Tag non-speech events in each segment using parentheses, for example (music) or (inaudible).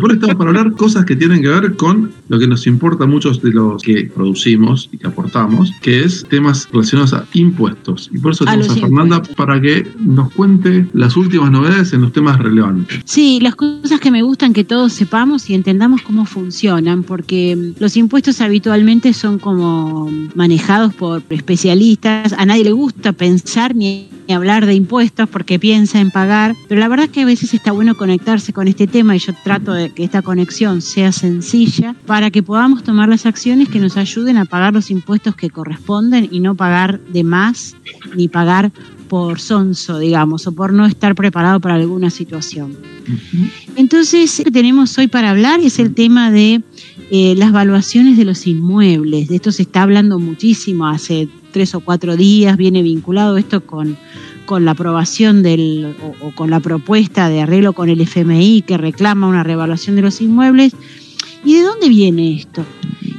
Por estamos para hablar cosas que tienen que ver con lo que nos importa a muchos de los que producimos y que aportamos, que es temas relacionados a impuestos. Y por eso tenemos a, Fernanda para que nos cuente las últimas novedades en los temas relevantes. Sí, las cosas que me gustan que todos sepamos y entendamos cómo funcionan, porque los impuestos habitualmente son como manejados por especialistas. A nadie le gusta pensar ni hablar de impuestos porque piensa en pagar, pero la verdad es que a veces está bueno conectarse con este tema y yo trato de que esta conexión sea sencilla para que podamos tomar las acciones que nos ayuden a pagar los impuestos que corresponden y no pagar de más ni pagar por sonso, digamos, o por no estar preparado para alguna situación. Entonces, lo que tenemos hoy para hablar es el tema de eh, las valuaciones de los inmuebles. De esto se está hablando muchísimo hace tres o cuatro días, viene vinculado esto con, con la aprobación del, o, con la propuesta de arreglo con el FMI que reclama una revaluación de los inmuebles. ¿Y de dónde viene esto?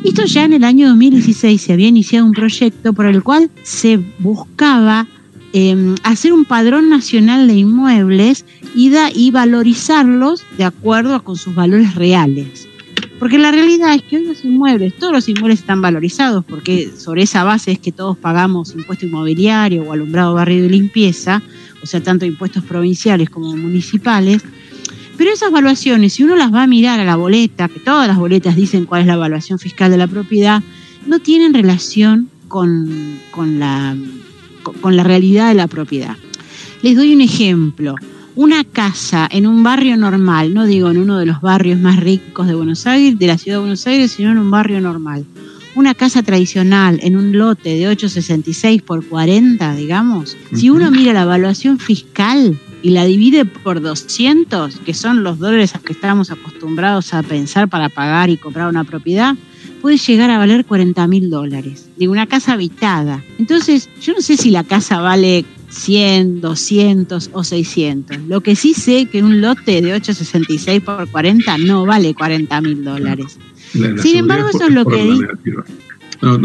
Esto ya en el año 2016 se había iniciado un proyecto por el cual se buscaba em, hacer un padrón nacional de inmuebles y, y valorizarlos de acuerdo con sus valores reales. Porque la realidad es que hoy los inmuebles, todos los inmuebles están valorizados, porque sobre esa base es que todos pagamos impuesto inmobiliario o alumbrado, barrio y limpieza, o sea, tanto impuestos provinciales como municipales. Pero esas evaluaciones, si uno las va a mirar a la boleta, que todas las boletas dicen cuál es la evaluación fiscal de la propiedad, no tienen relación con, con la, con la realidad de la propiedad. Les doy un ejemplo una casa en un barrio normal, no digo en uno de los barrios más ricos de Buenos Aires, de la ciudad de Buenos Aires, sino en un barrio normal. Una casa tradicional en un lote de 866 por 40, digamos, si uno mira la evaluación fiscal y la divide por 200, que son los dólares a que estamos acostumbrados a pensar para pagar y comprar una propiedad, puede llegar a valer 40 mil dólares de una casa habitada. Entonces, yo no sé si la casa vale 100, 200 o 600. Lo que sí sé que un lote de 866 por 40 no vale 40 mil dólares. Sin embargo, eso es lo que...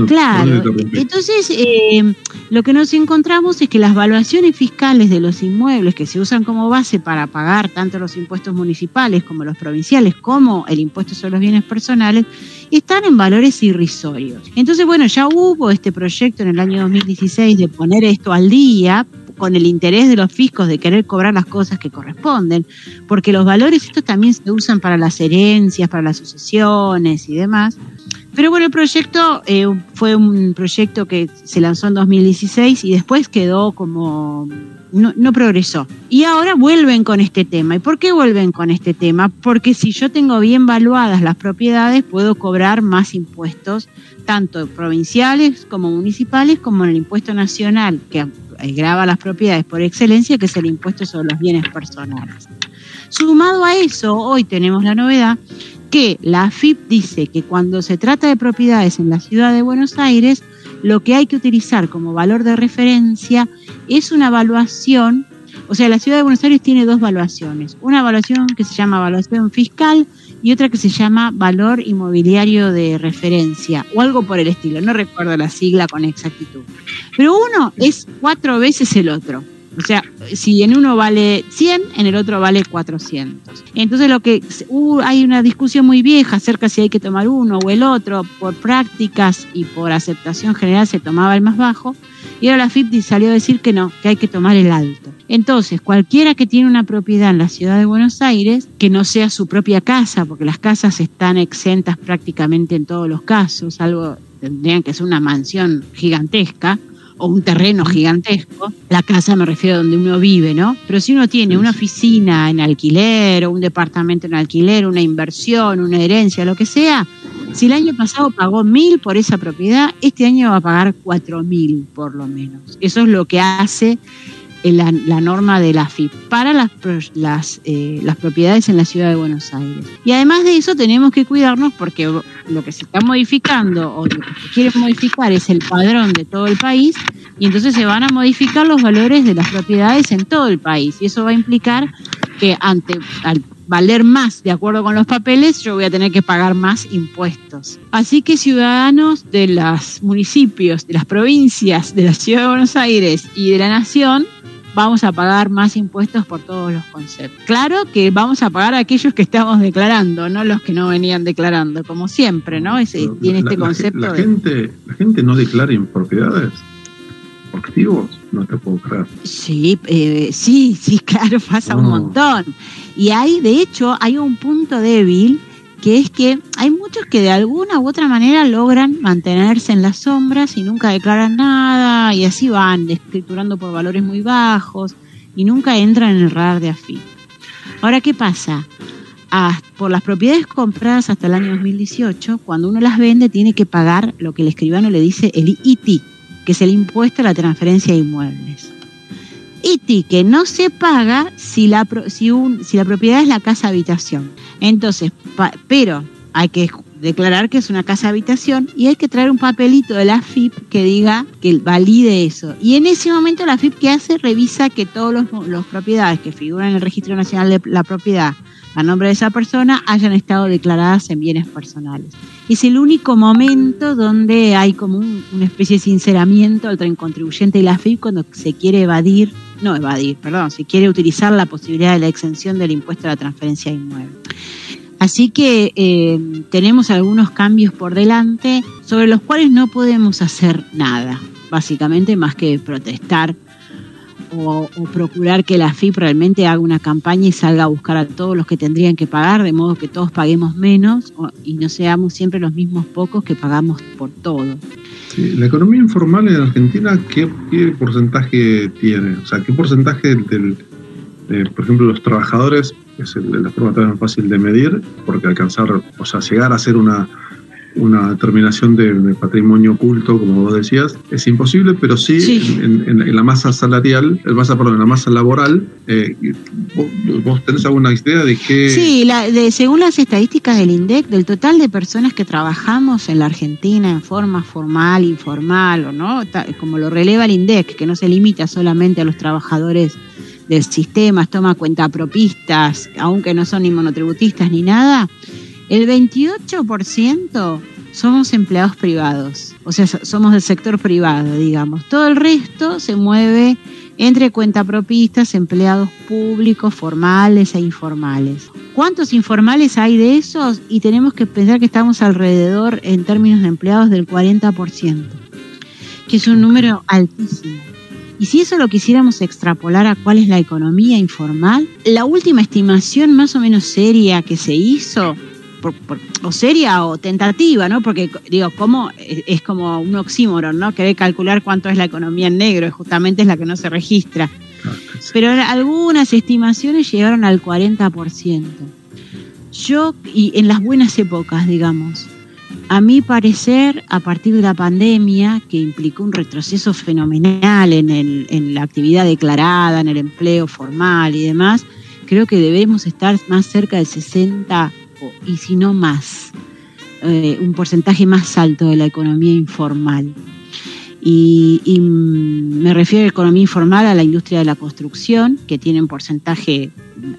claro, entonces eh, lo que nos encontramos es que las valuaciones fiscales de los inmuebles que se usan como base para pagar tanto los impuestos municipales como los provinciales como el impuesto sobre los bienes personales están en valores irrisorios. Entonces, bueno, ya hubo este proyecto en el año 2016 de poner esto al día con el interés de los fiscos de querer cobrar las cosas que corresponden, porque los valores estos también se usan para las herencias, para las sucesiones y demás. Pero bueno, el proyecto eh, fue un proyecto que se lanzó en 2016 y después quedó como no, progresó. Y ahora vuelven con este tema. ¿Y por qué vuelven con este tema? Porque si yo tengo bien valuadas las propiedades, puedo cobrar más impuestos, tanto provinciales como municipales, como en el impuesto nacional, que graba las propiedades por excelencia, que es el impuesto sobre los bienes personales. Sumado a eso, hoy tenemos la novedad que la AFIP dice que cuando se trata de propiedades en la ciudad de Buenos Aires, lo que hay que utilizar como valor de referencia es una evaluación, o sea, la ciudad de Buenos Aires tiene dos evaluaciones, una evaluación que se llama evaluación fiscal y otra que se llama valor inmobiliario de referencia o algo por el estilo, no recuerdo la sigla con exactitud. Pero uno es cuatro veces el otro. O sea, si en uno vale 100, en el otro vale 400. Entonces lo que uh, hay una discusión muy vieja acerca si hay que tomar uno o el otro, por prácticas y por aceptación general se tomaba el más bajo, y ahora la FIP salió a decir que no, que hay que tomar el alto. Entonces, cualquiera que tiene una propiedad en la ciudad de Buenos Aires, que no sea su propia casa, porque las casas están exentas prácticamente en todos los casos, algo tendrían que ser una mansión gigantesca, o un terreno gigantesco, la casa me refiero a donde uno vive, ¿no? Pero si uno tiene una oficina en alquiler o un departamento en alquiler, una inversión, una herencia, lo que sea, si el año pasado pagó mil por esa propiedad, este año va a pagar cuatro mil por lo menos. Eso es lo que hace la, la norma de la FIP para las, las, eh, las propiedades en la ciudad de Buenos Aires. Y además de eso tenemos que cuidarnos porque lo que se está modificando o lo que se quiere modificar es el padrón de todo el país y entonces se van a modificar los valores de las propiedades en todo el país y eso va a implicar que ante al valer más de acuerdo con los papeles, yo voy a tener que pagar más impuestos. Así que ciudadanos de los municipios, de las provincias, de la ciudad de Buenos Aires y de la nación, vamos a pagar más impuestos por todos los conceptos. Claro que vamos a pagar a aquellos que estamos declarando, no los que no venían declarando, como siempre, ¿no? Ese, tiene este concepto. La, gente, la gente no declara propiedades activos, no te puedo creer. Sí, eh, sí, sí, (laughs) claro, pasa un montón. Y hay, de hecho, hay un punto débil que es que hay muchos que de alguna u otra manera logran mantenerse en las sombras y nunca declaran nada y así van escriturando por valores muy bajos y nunca entran en el radar de AFI. Ahora, ¿qué pasa? Ah, por las propiedades compradas hasta el año 2018, cuando uno las vende tiene que pagar lo que el escribano le dice el ITI, que es el impuesto a la transferencia de inmuebles. ITI que no se paga si la, si, un, si la propiedad es la casa habitación. Entonces, pero hay que declarar que es una casa habitación y hay que traer un papelito de la FIP que diga que valide eso. Y en ese momento la FIP que hace revisa que todos los, los propiedades que figuran en el Registro Nacional de la Propiedad a nombre de esa persona hayan estado declaradas en bienes personales. Es el único momento donde hay como una especie de sinceramiento entre el contribuyente y la FIP cuando se quiere evadir, no evadir, perdón, se quiere utilizar la posibilidad de la exención del impuesto a la transferencia inmueble. Así que eh, tenemos algunos cambios por delante sobre los cuales no podemos hacer nada, básicamente más que protestar o, procurar que la FIP realmente haga una campaña y salga a buscar a todos los que tendrían que pagar, de modo que todos paguemos menos y no seamos siempre los mismos pocos que pagamos por todo. La economía informal en Argentina, ¿qué, porcentaje tiene? O sea, ¿qué porcentaje del, por ejemplo, los trabajadores, es la forma tan fácil de medir, porque alcanzar, o sea, llegar a ser una una determinación de, patrimonio oculto, como vos decías, es imposible, pero sí, En, la masa salarial, el masa, perdón, en la masa laboral, eh, ¿vos, tenés alguna idea de qué? Sí, la, de, según las estadísticas del INDEC, del total de personas que trabajamos en la Argentina en forma formal, informal, o no, como lo releva el INDEC, que no se limita solamente a los trabajadores del sistema, toma cuenta propistas, aunque no son ni monotributistas ni nada, el 28% somos empleados privados, o sea, somos del sector privado, digamos. Todo el resto se mueve entre cuentapropistas, empleados públicos, formales e informales. ¿Cuántos informales hay de esos? Y tenemos que pensar que estamos alrededor, en términos de empleados, del 40%, que es un número altísimo. Y si eso lo quisiéramos extrapolar a cuál es la economía informal, la última estimación más o menos seria que se hizo o seria o tentativa, ¿no? Porque digo, ¿cómo? Es como un oxímoron, ¿no? Querer calcular cuánto es la economía en negro, justamente es la que no se registra. Pero algunas estimaciones llegaron al 40%. Yo, y en las buenas épocas, digamos, a mi parecer, a partir de la pandemia, que implicó un retroceso fenomenal en, el, en la actividad declarada, en el empleo formal y demás, creo que debemos estar más cerca del 60 y si no más, eh, un porcentaje más alto de la economía informal. Y, me refiero a la economía informal a la industria de la construcción, que tiene un porcentaje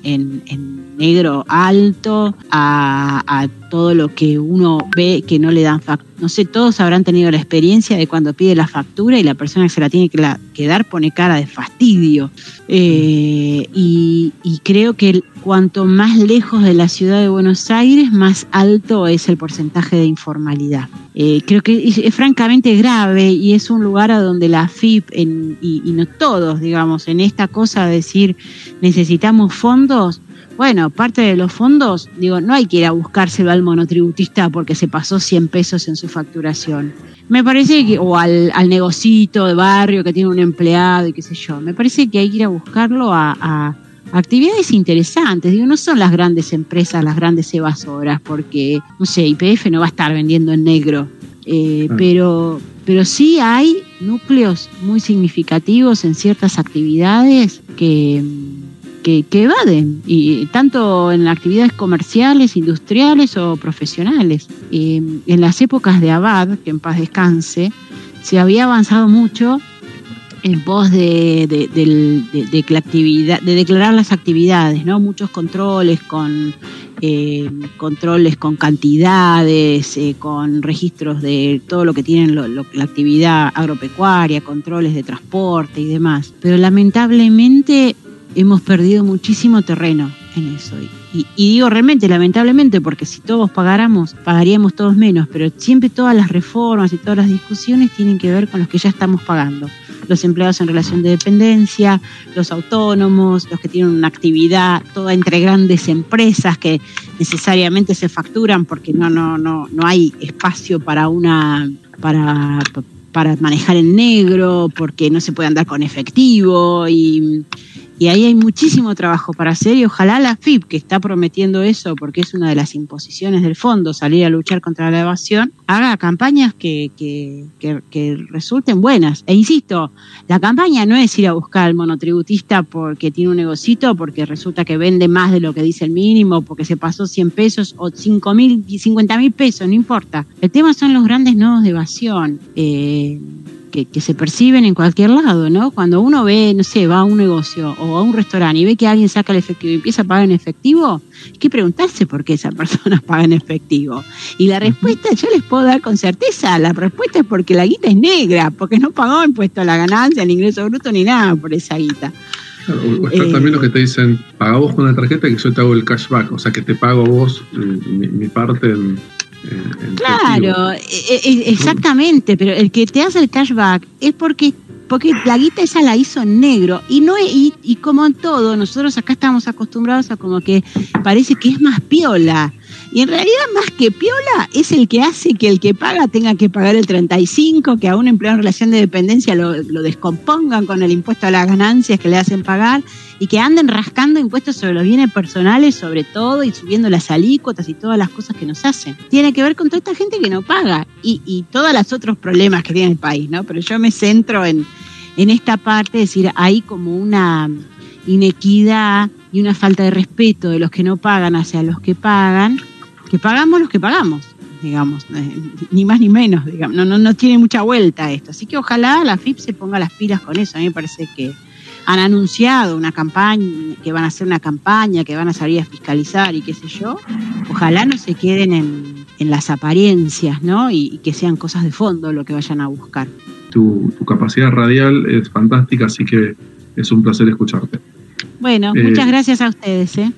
en, negro alto, a, todo lo que uno ve que no le dan factura. No sé, todos habrán tenido la experiencia de cuando pide la factura y la persona que se la tiene que, dar pone cara de fastidio. Eh, y, y creo que cuanto más lejos de la ciudad de Buenos Aires, más alto es el porcentaje de informalidad. Eh, creo que es, francamente grave y es un lugar a donde la FIP, y, no todos, digamos, en esta cosa de decir necesitamos fondos, bueno, parte de los fondos, digo, no hay que ir a buscárselo al monotributista porque se pasó 100 pesos en su facturación. Me parece que, o al, al negocito de barrio que tiene un empleado y qué sé yo, me parece que hay que ir a buscarlo a actividades interesantes. Digo, no son las grandes empresas, las grandes evasoras, porque, no sé, IPF no va a estar vendiendo en negro, eh, pero, pero sí hay núcleos muy significativos en ciertas actividades que, que, evaden, y tanto en actividades comerciales, industriales o profesionales. Eh, en las épocas de Abad, que en paz descanse, se había avanzado mucho en pos de, de, actividad, de declarar las actividades, ¿no? Muchos controles con eh, controles con cantidades, eh, con registros de todo lo que tienen la actividad agropecuaria, controles de transporte y demás. Pero lamentablemente hemos perdido muchísimo terreno en eso. Y, digo realmente, lamentablemente, porque si todos pagáramos, pagaríamos todos menos, pero siempre todas las reformas y todas las discusiones tienen que ver con los que ya estamos pagando los empleados en relación de dependencia, los autónomos, los que tienen una actividad toda entre grandes empresas que necesariamente se facturan porque no, no, no, no hay espacio para una para, para manejar en negro, porque no se puede andar con efectivo y y ahí hay muchísimo trabajo para hacer y ojalá la FIP, que está prometiendo eso porque es una de las imposiciones del fondo, salir a luchar contra la evasión, haga campañas que, que, que, resulten buenas. E insisto, la campaña no es ir a buscar al monotributista porque tiene un negocito, porque resulta que vende más de lo que dice el mínimo, porque se pasó 100 pesos o 5 mil, 50 mil pesos, no importa. El tema son los grandes nodos de evasión. Eh, que, se perciben en cualquier lado, ¿no? Cuando uno ve, no sé, va a un negocio o a un restaurante y ve que alguien saca el efectivo y empieza a pagar en efectivo, hay que preguntarse por qué esa (laughs) persona paga en efectivo. Y la respuesta yo les puedo dar con certeza, la respuesta es porque la guita es negra, porque no pagó impuesto a la ganancia, el ingreso bruto ni nada por esa guita. o está también lo que te dicen, paga vos con la tarjeta que yo te hago el cashback, o sea que te pago vos eh, mi parte en, claro, e, e, exactamente, pero el que te hace el cashback es porque porque la guita esa la hizo en negro y no y, y como en todo nosotros acá estamos acostumbrados a como que parece que es más piola y en realidad, más que piola, es el que hace que el que paga tenga que pagar el 35, que a un empleado en relación de dependencia lo, descompongan con el impuesto a las ganancias que le hacen pagar y que anden rascando impuestos sobre los bienes personales, sobre todo, y subiendo las alícuotas y todas las cosas que nos hacen. Tiene que ver con toda esta gente que no paga y, y todos los otros problemas que tiene el país, ¿no? Pero yo me centro en, en esta parte, es decir, hay como una inequidad y una falta de respeto de los que no pagan hacia los que pagan que pagamos los que pagamos, digamos, eh, ni más ni menos, digamos, no, no, no tiene mucha vuelta esto. Así que ojalá la FIP se ponga las pilas con eso. A mí me parece que han anunciado una campaña, que van a hacer una campaña, que van a salir a fiscalizar y qué sé yo. Ojalá no se queden en, en las apariencias, ¿no? Y, que sean cosas de fondo lo que vayan a buscar. Tu, tu capacidad radial es fantástica, así que es un placer escucharte. Bueno, muchas eh, gracias a ustedes. ¿eh?